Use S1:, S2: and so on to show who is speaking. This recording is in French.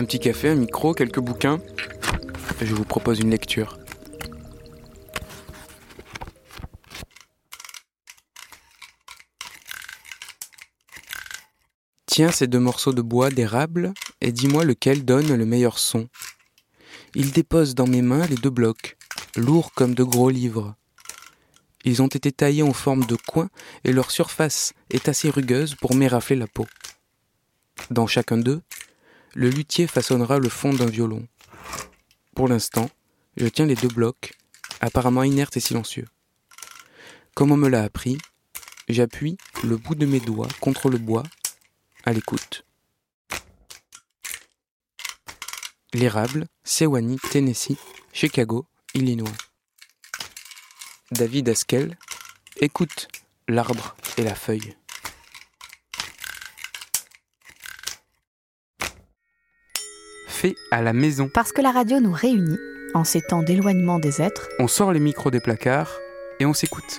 S1: Un petit café, un micro, quelques bouquins. Je vous propose une lecture. Tiens ces deux morceaux de bois d'érable et dis-moi lequel donne le meilleur son. Il dépose dans mes mains les deux blocs, lourds comme de gros livres. Ils ont été taillés en forme de coin et leur surface est assez rugueuse pour m'érafler la peau. Dans chacun d'eux, le luthier façonnera le fond d'un violon. Pour l'instant, je tiens les deux blocs, apparemment inertes et silencieux. Comme on me l'a appris, j'appuie le bout de mes doigts contre le bois, à l'écoute. L'érable, Sewanee, Tennessee, Chicago, Illinois. David Askel, écoute l'arbre et la feuille. Fait à la maison.
S2: Parce que la radio nous réunit, en ces temps d'éloignement des êtres,
S1: On sort les micros des placards et on s'écoute.